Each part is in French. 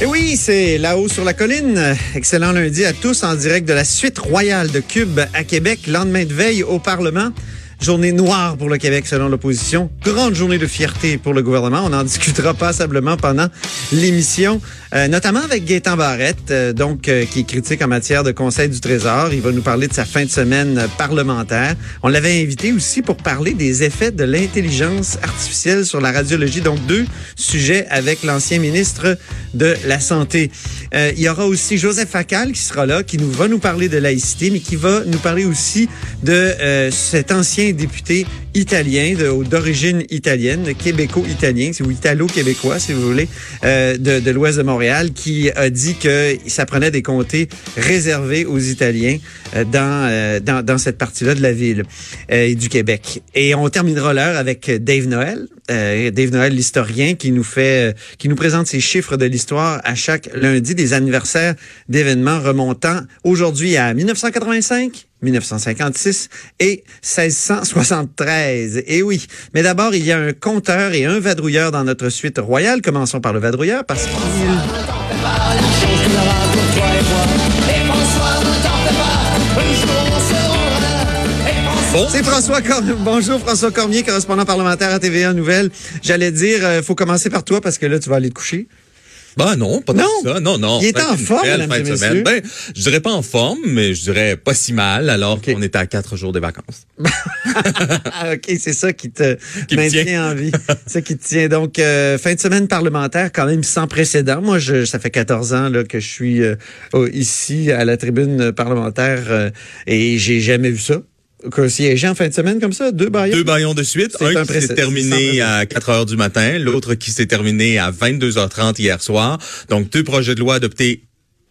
Et oui, c'est là-haut sur la colline. Excellent lundi à tous en direct de la suite royale de Cube à Québec, lendemain de veille au Parlement. Journée noire pour le Québec selon l'opposition. Grande journée de fierté pour le gouvernement. On en discutera passablement pendant l'émission, euh, notamment avec Gaétan Barrette, euh, donc euh, qui est critique en matière de Conseil du Trésor. Il va nous parler de sa fin de semaine parlementaire. On l'avait invité aussi pour parler des effets de l'intelligence artificielle sur la radiologie. Donc deux sujets avec l'ancien ministre de la Santé. il y aura aussi Joseph Facal qui sera là, qui va nous parler de laïcité, mais qui va nous parler aussi de cet ancien député italien d'origine italienne, québéco-italien, ou italo-québécois si vous voulez, euh, de, l'ouest de Montréal, qui a dit que ça prenait des comtés réservés aux Italiens euh, dans, euh, dans, dans cette partie-là de la ville et du Québec. Et on terminera l'heure avec Dave Noël, Dave Noël l'historien, qui nous fait, qui nous présente ses chiffres de l'histoire à chaque lundi des anniversaires d'événements remontant aujourd'hui à 1985. 1956 et 1673. Et oui, mais d'abord, il y a un compteur et un vadrouilleur dans notre suite royale. Commençons par le vadrouilleur parce qu'il... C'est François Cormier. Bonjour François Cormier, correspondant parlementaire à TVA Nouvelle. J'allais dire, il faut commencer par toi parce que là, tu vas aller te coucher. Ben non, pas non? ça. Non, non. Il est en forme, et messieurs. Ben, je dirais pas en forme, mais je dirais pas si mal alors qu'on est à quatre jours des vacances. Ah, OK, c'est ça qui te maintient en vie. ça qui te tient. Donc, euh, fin de semaine parlementaire quand même sans précédent. Moi, je, ça fait 14 ans là, que je suis euh, ici à la tribune parlementaire euh, et j'ai jamais vu ça que siéger en fin de semaine comme ça, deux baillons? Deux baillons de suite. Un, qui s'est terminé à 4 heures du matin, l'autre qui s'est terminé à 22h30 hier soir. Donc, deux projets de loi adoptés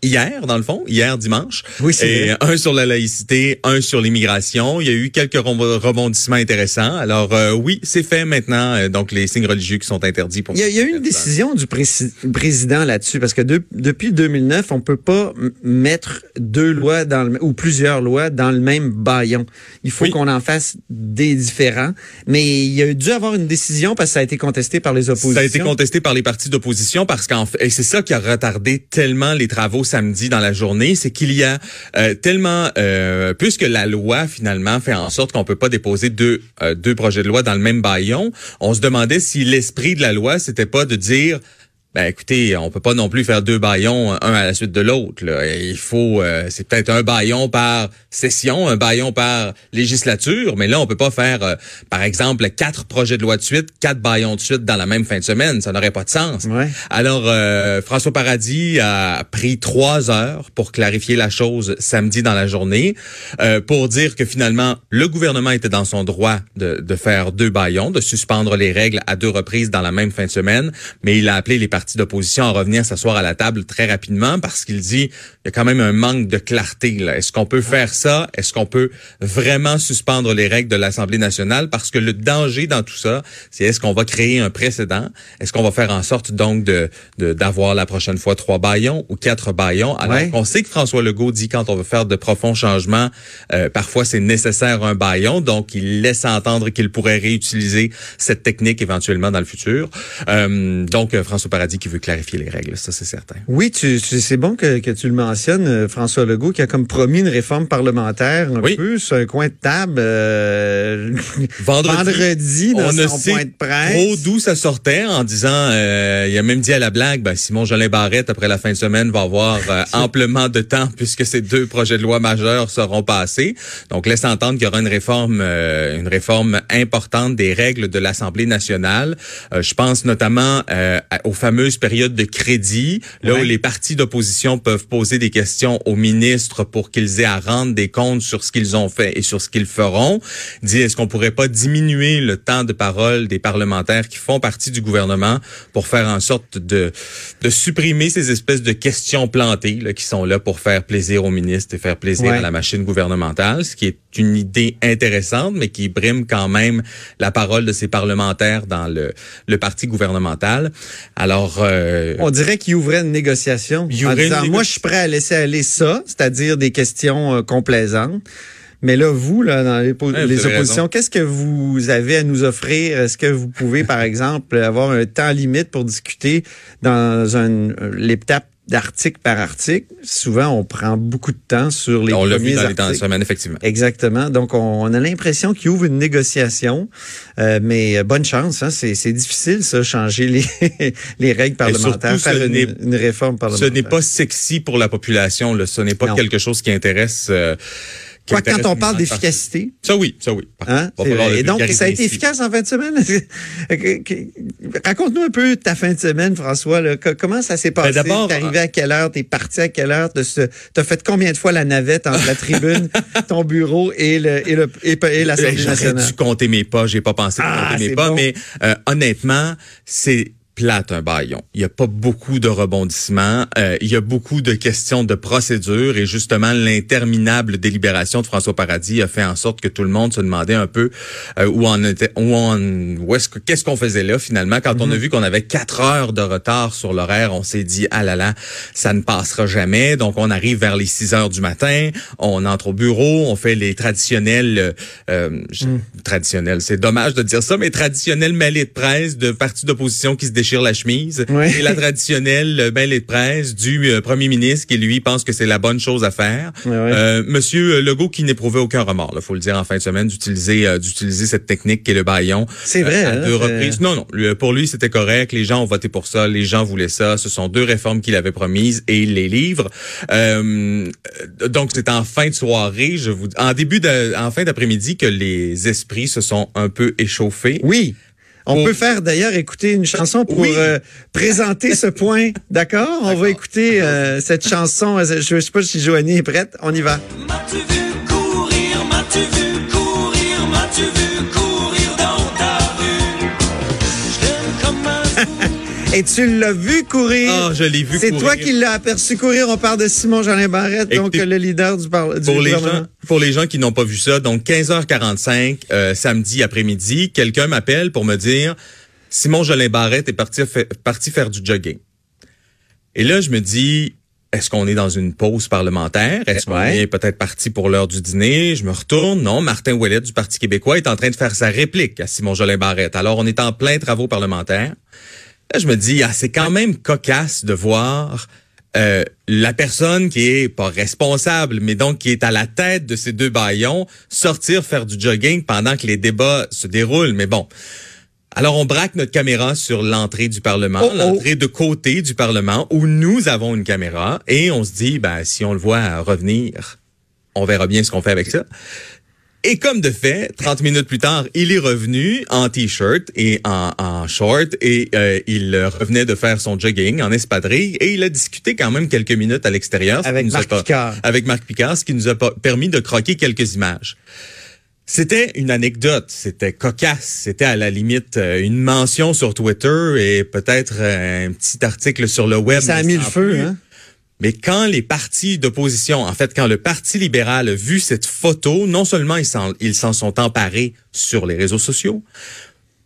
hier, dans le fond, hier dimanche. Oui, c'est Et un sur la laïcité, un sur l'immigration. Il y a eu quelques rebondissements intéressants. Alors euh, oui, c'est fait maintenant. Euh, donc les signes religieux qui sont interdits pour. Il y a, il y a eu une décision du président là-dessus parce que depuis 2009, on peut pas mettre deux lois dans le, ou plusieurs lois dans le même baillon. Il faut qu'on en fasse des différents. Mais il y a dû avoir une décision parce que ça a été contesté par les oppositions. Ça a été contesté par les partis d'opposition parce qu'en fait, et c'est ça qui a retardé tellement les travaux samedi dans la journée, c'est qu'il y a euh, tellement, euh, puisque la loi finalement fait en sorte qu'on peut pas déposer deux euh, deux projets de loi dans le même baillon, on se demandait si l'esprit de la loi c'était pas de dire ben écoutez, on peut pas non plus faire deux baillons un à la suite de l'autre. Il faut, euh, c'est peut-être un baillon par session, un baillon par législature, mais là on peut pas faire, euh, par exemple, quatre projets de loi de suite, quatre baillons de suite dans la même fin de semaine. Ça n'aurait pas de sens. Alors euh, François Paradis a pris trois heures pour clarifier la chose samedi dans la journée, pour dire que finalement le gouvernement était dans son droit de, de faire deux baillons, de suspendre les règles à deux reprises dans la même fin de semaine, mais il a appelé les d'opposition à revenir s'asseoir à la table très rapidement parce qu'il dit il y a quand même un manque de clarté. Est-ce qu'on peut faire ça? Est-ce qu'on peut vraiment suspendre les règles de l'Assemblée nationale? Parce que le danger dans tout ça, c'est est-ce qu'on va créer un précédent? Est-ce qu'on va faire en sorte donc de d'avoir la prochaine fois trois baillons ou quatre baillons? Alors on sait que François Legault dit quand on veut faire de profonds changements, euh, parfois c'est nécessaire un baillon. Donc il laisse entendre qu'il pourrait réutiliser cette technique éventuellement dans le futur. Euh, donc François Paradis qui veut clarifier les règles, ça c'est certain. Oui, tu, c'est bon que, que, tu le mentionnes, euh, François Legault, qui a comme promis une réforme parlementaire un peu sur un coin de table euh, vendredi, dans on son point de presse. Trop d'où ça sortait en disant, euh, il a même dit à la blague, ben, Simon Jolin Barrette après la fin de semaine va avoir amplement de temps puisque ces deux projets de loi majeurs seront passés. Donc laisse entendre qu'il y aura une réforme, une réforme importante des règles de l'Assemblée nationale. je pense notamment au fameux fameuse période de crédit, là Ouais. où les partis d'opposition peuvent poser des questions aux ministres pour qu'ils aient à rendre des comptes sur ce qu'ils ont fait et sur ce qu'ils feront. Dit, est-ce qu'on pourrait pas diminuer le temps de parole des parlementaires qui font partie du gouvernement pour faire en sorte de, de supprimer ces espèces de questions plantées là, qui sont là pour faire plaisir aux ministres et faire plaisir Ouais. à la machine gouvernementale, ce qui est une idée intéressante, mais qui brime quand même la parole de ces parlementaires dans le, le parti gouvernemental. Alors, euh, On dirait qu'il ouvrait une négociation Il en disant, moi, je suis prêt à laisser aller ça, c'est-à-dire des questions euh, complaisantes. Mais là, vous, là, dans les, Ouais, oppositions, qu'est-ce que vous avez à nous offrir? Est-ce que vous pouvez, par exemple, avoir un temps limite pour discuter dans un euh, l'étape d'article par article? Souvent, on prend beaucoup de temps sur les on l'a vu premiers dans les temps semaine, effectivement. Exactement. Donc, on, on a l'impression qu'il ouvre une négociation, euh, mais euh, bonne chance. Hein? C'est, difficile, ça, changer les, les règles parlementaires, surtout, ce faire une, réforme Ce parlementaire. n'est pas sexy pour la population. Là. Ce n'est pas Non. quelque chose qui intéresse. euh, Quoi, quand on parle d'efficacité, Ça oui, ça oui. Hein? Et donc, ça a été ici. efficace en fin de semaine? Raconte-nous un peu ta fin de semaine, François. là. Comment ça s'est passé? Ben, T'es arrivé à quelle heure? T'es parti à quelle heure? T'as fait combien de fois la navette entre la tribune, ton bureau et, le, et, le, et, et l'Assemblée Ben, J'aurais nationale? dû compter mes pas. J'ai pas pensé Ah, compter mes pas, bon. mais euh, honnêtement, c'est plate un baillon. Il y a pas beaucoup de rebondissements. Euh, il y a beaucoup de questions de procédure et justement l'interminable délibération de François Paradis a fait en sorte que tout le monde se demandait un peu euh, où on était, où on, où est-ce que, qu'est-ce qu'on faisait là finalement? Quand on a vu qu'on avait quatre heures de retard sur l'horaire, on s'est dit ah là là, ça ne passera jamais. Donc on arrive vers les 6 heures du matin, on entre au bureau, on fait les traditionnels, euh, euh, je- traditionnels, c'est dommage de dire ça, mais traditionnels mêlées de presse de partis d'opposition qui se déchirent la chemise Ouais. et la traditionnelle euh, mêlée de presse du euh, premier ministre qui lui pense que c'est la bonne chose à faire. Ouais. Euh, Monsieur Legault qui n'éprouvait aucun remords, il faut le dire en fin de semaine, d'utiliser euh, d'utiliser cette technique qui est le baillon. C'est vrai, euh, à hein, deux reprises. Non, non. Pour lui, c'était correct. Les gens ont voté pour ça. Les gens voulaient ça. Ce sont deux réformes qu'il avait promises et il les livre. Euh, donc, c'est en fin de soirée, je vous, en début de, en fin d'après-midi que les esprits se sont un peu échauffés. Oui. On peut faire d'ailleurs écouter une chanson pour Oui. euh, présenter ce point. D'accord? On va écouter euh, cette chanson. Je je sais pas si Joanie est prête. On y va. M'as-tu vu courir, m'as-tu vu courir, m'as-tu vu courir? Et tu l'as vu courir. Ah, je l'ai vu C'est courir. toi qui l'as aperçu courir. On parle de Simon Jeanin Barrette, donc le leader du, par- du Pour les gens, pour les gens qui n'ont pas vu ça, donc 15h45 euh, samedi après-midi, quelqu'un m'appelle pour me dire Simon Jolin Barrette est parti, fa- parti faire du jogging. Et là, je me dis est-ce qu'on est dans une pause parlementaire? Est-ce qu'on Ouais. est peut-être parti pour l'heure du dîner? Je me retourne. Non, Martin Ouellet du Parti québécois est en train de faire sa réplique à Simon Jolin Barrette. Alors, on est en plein travaux parlementaires. Là, je me dis, ah, c'est quand même cocasse de voir euh, la personne qui est pas responsable, mais donc qui est à la tête de ces deux baillons, sortir faire du jogging pendant que les débats se déroulent. Mais bon. Alors, on braque notre caméra sur l'entrée du Parlement, Oh, oh. l'entrée de côté du Parlement, où nous avons une caméra, et on se dit, ben, si on le voit revenir, on verra bien ce qu'on fait avec ça. Et comme de fait, 30 minutes plus tard, il est revenu en t-shirt et en, en short et euh, il revenait de faire son jogging en espadrille et il a discuté quand même quelques minutes à l'extérieur. Avec Marc pas- Picard. Avec Marc Picard, ce qui nous a permis de croquer quelques images. C'était une anecdote, c'était cocasse, c'était à la limite euh, une mention sur Twitter et peut-être euh, un petit article sur le web. Ça a mis le feu, plus. hein? Mais quand les partis d'opposition, en fait, quand le Parti libéral a vu cette photo, non seulement ils s'en, sont emparés sur les réseaux sociaux,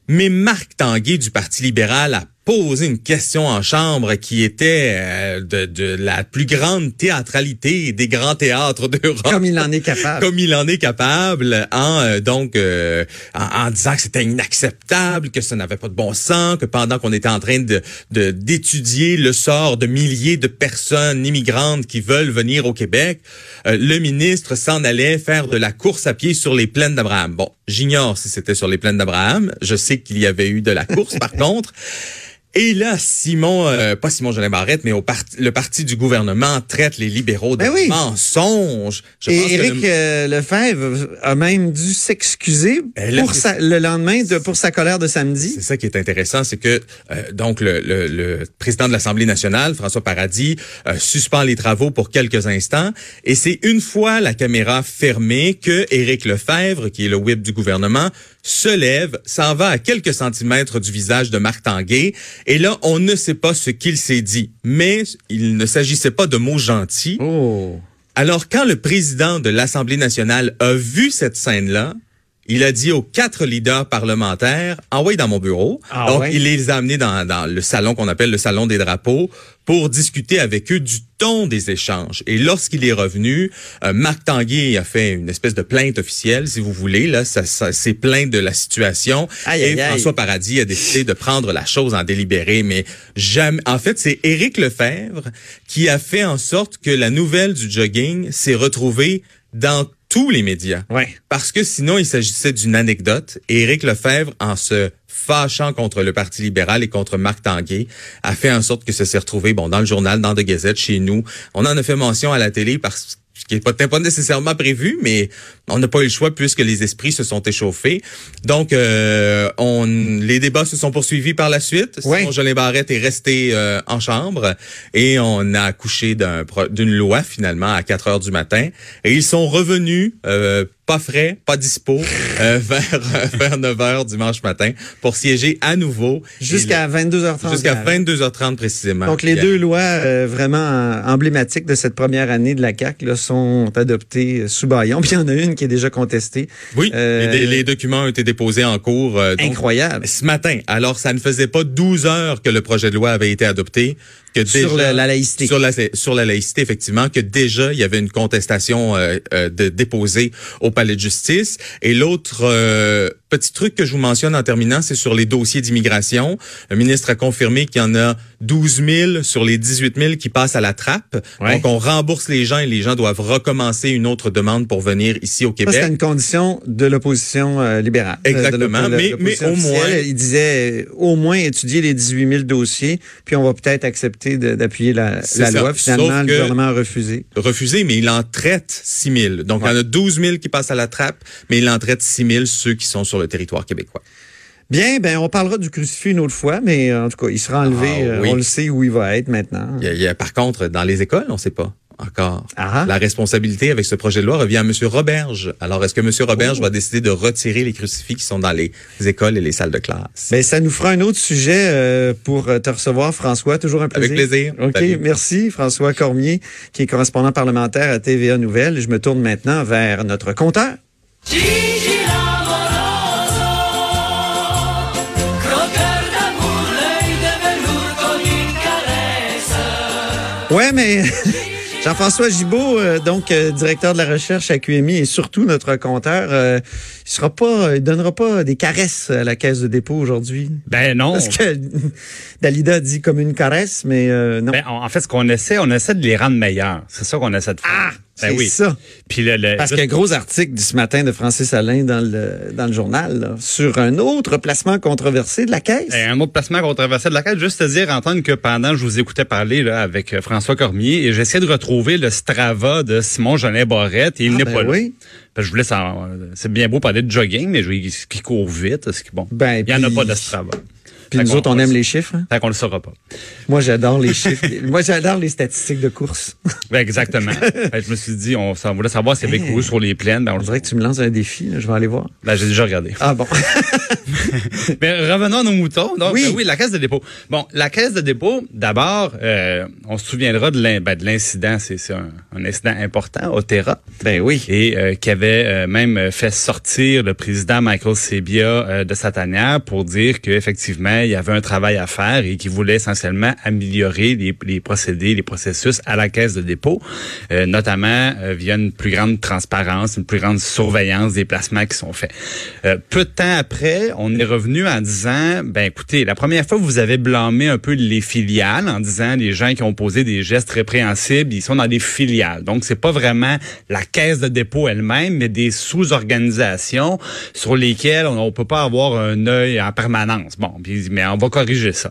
mais Marc Tanguay du Parti libéral a posé une question en chambre qui était euh, de, de la plus grande théâtralité des grands théâtres d'Europe Comme il en est capable. comme il en est capable en euh, donc euh, en, en disant que c'était inacceptable, que ça n'avait pas de bon sens, que pendant qu'on était en train de de- d'étudier le sort de milliers de personnes immigrantes qui veulent venir au Québec, euh, le ministre s'en allait faire de la course à pied sur les plaines d'Abraham. Bon, j'ignore si c'était sur les plaines d'Abraham, je sais qu'il y avait eu de la course par contre. Et là, Simon, euh, pas Simon Jolin Barrette, mais au parti, le parti du gouvernement traite les libéraux de Ben oui. mensonges. Je pense Et que Éric le- euh, Lefebvre a même dû s'excuser Ben pour sa- le lendemain de, pour sa colère de samedi. C'est ça qui est intéressant, c'est que euh, donc le, le- le président de l'Assemblée nationale, François Paradis, euh, suspend les travaux pour quelques instants, et c'est une fois la caméra fermée que Éric Lefebvre, qui est le whip du gouvernement, se lève, s'en va à quelques centimètres du visage de Marc Tanguay, et là on ne sait pas ce qu'il s'est dit, mais il ne s'agissait pas de mots gentils. Oh. Alors, quand le président de l'Assemblée nationale a vu cette scène-là, il a dit aux quatre leaders parlementaires, envoyez dans mon bureau. Ah Donc, ouais? il les a amenés dans, dans le salon qu'on appelle le salon des drapeaux pour discuter avec eux du ton des échanges. Et lorsqu'il est revenu, euh, Marc Tanguay a fait une espèce de plainte officielle, si vous voulez. Là, ça, ça s'est plaint de la situation. Aïe, et aïe, aïe. François Paradis a décidé de prendre la chose en délibéré, mais jamais. En fait, c'est Éric Lefebvre qui a fait en sorte que la nouvelle du jogging s'est retrouvée dans tous les médias. Ouais. Parce que sinon, il s'agissait d'une anecdote. Et Éric Lefebvre, en se fâchant contre le Parti libéral et contre Marc Tanguay, a fait en sorte que ça s'est retrouvé bon dans le journal, dans The Gazette, chez nous. On en a fait mention à la télé parce ce qui n'est pas, nécessairement prévu, mais on n'a pas eu le choix puisque les esprits se sont échauffés. Donc, euh, on, les débats se sont poursuivis par la suite. Ouais. Simon Jolin Barrette est resté euh, en chambre et on a accouché d'une loi finalement à 4 heures du matin. Et ils sont revenus euh, pas frais, pas dispo, euh, vers, vers 9 heures dimanche matin pour siéger à nouveau. Jusqu'à Et 22h30. le- Jusqu'à hier. 22h30 précisément. Donc, les deux lois euh, vraiment euh, emblématiques de cette première année de la CAQ là, sont adoptées euh, sous baillon. Puis il y en a une qui est déjà contestée. Oui, Euh, les, les documents ont été déposés en cours. euh, donc, Incroyable. Ce matin. Alors, ça ne faisait pas 12 heures que le projet de loi avait été adopté. Que Sur déjà- la laïcité. Sur la, sur la laïcité, effectivement, que déjà, il y avait une contestation euh, euh, de, déposée au palais de justice. Et l'autre euh, petit truc que je vous mentionne en terminant, c'est sur les dossiers d'immigration. Le ministre a confirmé qu'il y en a 12 000 sur les 18 000 qui passent à la trappe. Ouais. Donc, on rembourse les gens et les gens doivent recommencer une autre demande pour venir ici au Québec. c'était une condition de l'opposition euh, libérale. Euh, Exactement, mais- au moins-. Il disait euh, au moins étudier les 18 000 dossiers, puis on va peut-être accepter d'appuyer la, C'est loi. Finalement, Sauf le gouvernement a refusé. refusé, mais il en traite 6 000. Donc, il y en a 12 000 qui passent à la trappe, mais il en traite 6 000 ceux qui sont sur le territoire québécois. Bien, ben on parlera du crucifix une autre fois, mais euh, en tout cas, il sera enlevé. Ah, euh, oui. On le sait où il va être maintenant. Il y a- il y a- par contre, dans les écoles, on ne sait pas encore. Ah. La responsabilité avec ce projet de loi revient à M. Roberge. Alors, est-ce que M. Roberge Oh. va décider de retirer les crucifix qui sont dans les écoles et les salles de classe? Ben, ça nous fera un autre sujet euh, pour te recevoir, François. Toujours un plaisir. Avec plaisir. OK, Salut. merci. François Cormier, qui est correspondant parlementaire à TVA Nouvelles. Je me tourne maintenant vers notre compteur. Gigi Ouais, mais Jean-François Gibault, euh, donc euh, directeur de la recherche à QMI et surtout notre compteur, euh, il sera pas, il donnera pas des caresses à la caisse de dépôt aujourd'hui. Ben non. Parce que Dalida dit comme une caresse, mais euh, non. Ben, en en fait, ce qu'on essaie, on essaie de les rendre meilleurs. C'est ça qu'on essaie de faire. ah, Ben c'est oui. ça. Puis le, le- Parce qu'il y a un gros article du ce matin de Francis Alain dans le, dans le journal là, sur un autre placement controversé de la caisse. Eh, Un autre placement controversé de la carte, juste te dire, Antoine, que pendant que je vous écoutais parler là, avec euh, François Cormier, et j'essayais de retrouver le Strava de Simon Jolin Barrette, et il Ah, n'est ben pas là. oui. Parce que je voulais savoir, c'est bien beau parler de jogging, mais je qui court vite, bon, Ben, il y en a pas de Strava. Puis nous autres, on aime les chiffres. hein? Fait qu'on le saura pas. Moi, j'adore les chiffres. Moi, j'adore les statistiques de course. Ben, exactement. Je me suis dit, on, s'en voulait savoir s'il y avait couru sur les plaines. Ben, on dirait que tu me lances un défi. là. Je vais aller voir. Ben, j'ai déjà regardé. Ah bon? Mais revenons à nos moutons. Donc, Oui. euh, oui, la caisse de dépôt. Bon, la caisse de dépôt, d'abord, euh, on se souviendra de ben, de l'incident. C'est un, un incident important au Terra. ben oui. Et euh, qui avait euh, même fait sortir le président Michael Sebia de sa tanière pour dire qu'effectivement, il y avait un travail à faire et qu'il voulait essentiellement améliorer les, procédés, les processus à la caisse de dépôt, euh, notamment euh, via une plus grande transparence, une plus grande surveillance des placements qui sont faits. Euh, peu de temps après, on est revenu en disant, ben écoutez, la première fois, vous avez blâmé un peu les filiales en disant les gens qui ont posé des gestes répréhensibles, ils sont dans des filiales. Donc, c'est pas vraiment la caisse de dépôt elle-même, mais des sous-organisations sur lesquelles on, on peut pas avoir un œil en permanence. Bon, dit, mais on va corriger ça.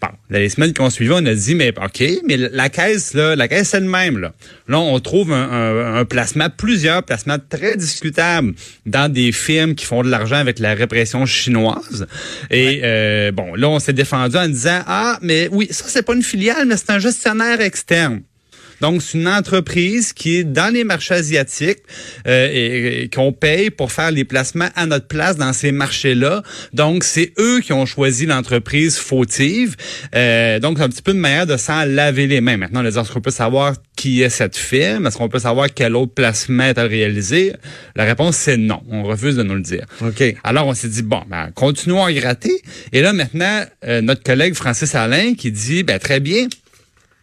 Bon, dans les semaines qui ont suivi, on a dit, mais OK, mais la caisse, là, la caisse, c'est le même. Là, là on trouve un, un- un placement, plusieurs placements très discutables dans des firmes qui font de l'argent avec la répression chinoise. Et euh, bon, là, on s'est défendu en disant, ah, mais oui, ça, c'est pas une filiale, mais c'est un gestionnaire externe. Donc, c'est une entreprise qui est dans les marchés asiatiques euh, et, et qu'on paye pour faire les placements à notre place dans ces marchés-là. Donc, c'est eux qui ont choisi l'entreprise fautive. Euh, donc, c'est un petit peu une manière de s'en laver les mains. Maintenant, est-ce qu'on peut savoir qui est cette firme? Est-ce qu'on peut savoir quel autre placement est réalisé? La réponse, c'est non. On refuse de nous le dire. OK. Alors, on s'est dit, bon, ben, continuons à gratter. Et là, maintenant, euh, notre collègue Francis Alain qui dit, ben, très bien,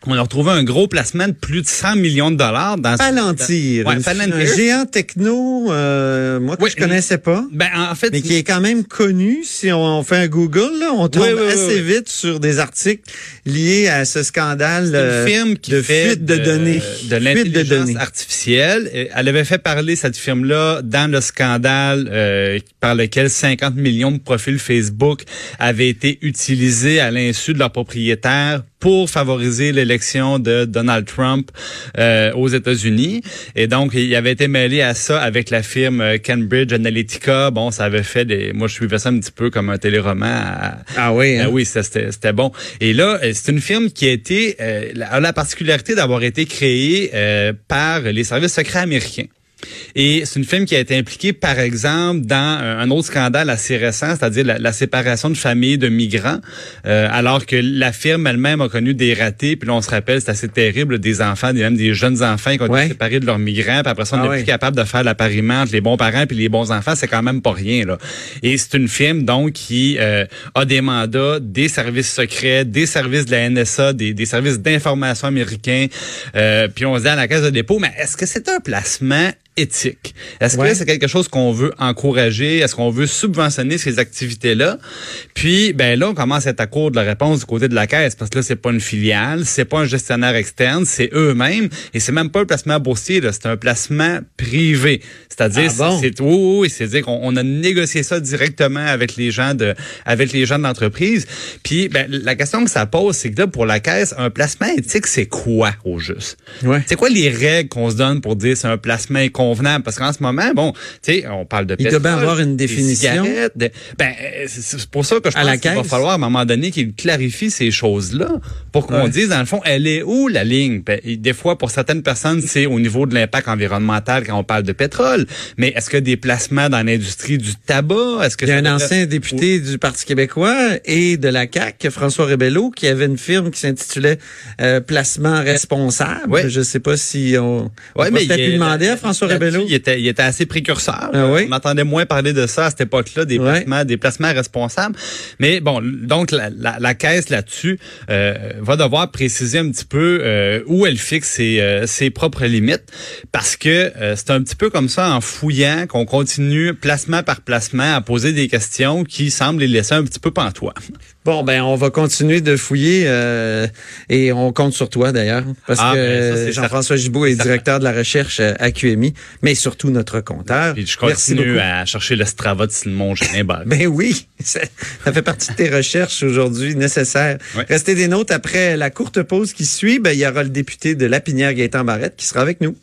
on a retrouvé un gros placement de plus de 100 millions de dollars dans... Palantir, Ouais, une- Palantir. un géant techno, euh, moi que Oui, je connaissais pas, Ben, en fait, mais qui est quand même connu. Si on fait un Google, là, on tombe Oui, oui, oui, assez vite sur des articles liés à ce scandale une firme qui de fait fuite de, données. de l'intelligence artificielle. Et Elle avait fait parler cette firme-là dans le scandale euh, par lequel 50 millions de profils Facebook avaient été utilisés à l'insu de leurs propriétaires pour favoriser l'élection de Donald Trump euh, aux États-Unis. Et donc, il avait été mêlé à ça avec la firme euh, Cambridge Analytica. Bon, ça avait fait des... Moi, je suivais ça un petit peu comme un téléroman à, Ah oui, hein? ah oui, c'était bon. Et là, euh, c'est une firme qui a été euh, a la particularité d'avoir été créée euh, par les services secrets américains. Et c'est une firme qui a été impliquée, par exemple, dans un autre scandale assez récent, c'est-à-dire la, la séparation de familles de migrants, euh, alors que la firme elle-même a connu des ratés. Puis là, on se rappelle, c'est assez terrible, des enfants, des, même des jeunes enfants qui ont Ouais. été séparés de leurs migrants. Puis après ça, on Ah n'est ouais. plus capable de faire l'appariement entre les bons parents puis les bons enfants. C'est quand même pas rien. là. Et c'est une firme, donc, qui euh, a des mandats des services secrets, des services de la NSA, des, des services d'information américains. Euh, puis on se dit à la caisse de dépôt, mais est-ce que c'est un placement éthique. Est-ce Ouais. que c'est quelque chose qu'on veut encourager? Est-ce qu'on veut subventionner ces activités-là? Puis, ben là, on commence à être à court de la réponse du côté de la caisse, parce que là, c'est pas une filiale, c'est pas un gestionnaire externe, c'est eux-mêmes, et c'est même pas un placement boursier, là, c'est un placement privé. C'est-à-dire, Ah bon? c'est c'est- oui, oui, c'est-à-dire qu'on on a négocié ça directement avec les gens de, avec les gens de l'entreprise. Puis, ben, la question que ça pose, c'est que là, pour la caisse, un placement éthique, c'est quoi au juste? Ouais. C'est quoi les règles qu'on se donne pour dire c'est un placement Parce qu'en ce moment, bon, tu sais, on parle de Il doit pétrole, bien avoir une définition. de- ben, c'est pour ça que je À pense qu'il va falloir à un moment donné qu'il clarifie ces choses-là pour qu'on Ouais. dise, dans le fond, elle est où la ligne? Ben, des fois, pour certaines personnes, c'est au niveau de l'impact environnemental quand on parle de pétrole. Mais est-ce que des placements dans l'industrie du tabac? Est-ce que Il y a un ancien député du Parti québécois et de la CAQ, François Rebello, qui avait une firme qui s'intitulait euh, Placement responsable. Ouais. Je sais pas si on, on Ouais, peut mais peut-être lui demander à François Rebello. Il était, il était assez précurseur. Ah oui? On entendait moins parler de ça à cette époque-là, des Ouais. placements, des placements responsables. Mais bon, donc la, la, la caisse là-dessus euh, va devoir préciser un petit peu euh, où elle fixe ses, euh, ses propres limites, parce que euh, c'est un petit peu comme ça en fouillant qu'on continue placement par placement à poser des questions qui semblent les laisser un petit peu pantois. Bon, ben, on va continuer de fouiller euh, et on compte sur toi d'ailleurs, parce Ah, que ben, Jean-François Gibault est directeur de la recherche à QMI, mais surtout notre compteur. Puis je Merci continue beaucoup. à chercher le Strava de Simon Génébal. Ben oui, ça, ça fait partie de tes recherches aujourd'hui nécessaires. Restez des notes après la courte pause qui suit. Ben, il y aura le député de Lapinière, Gaëtan Barrette, qui sera avec nous.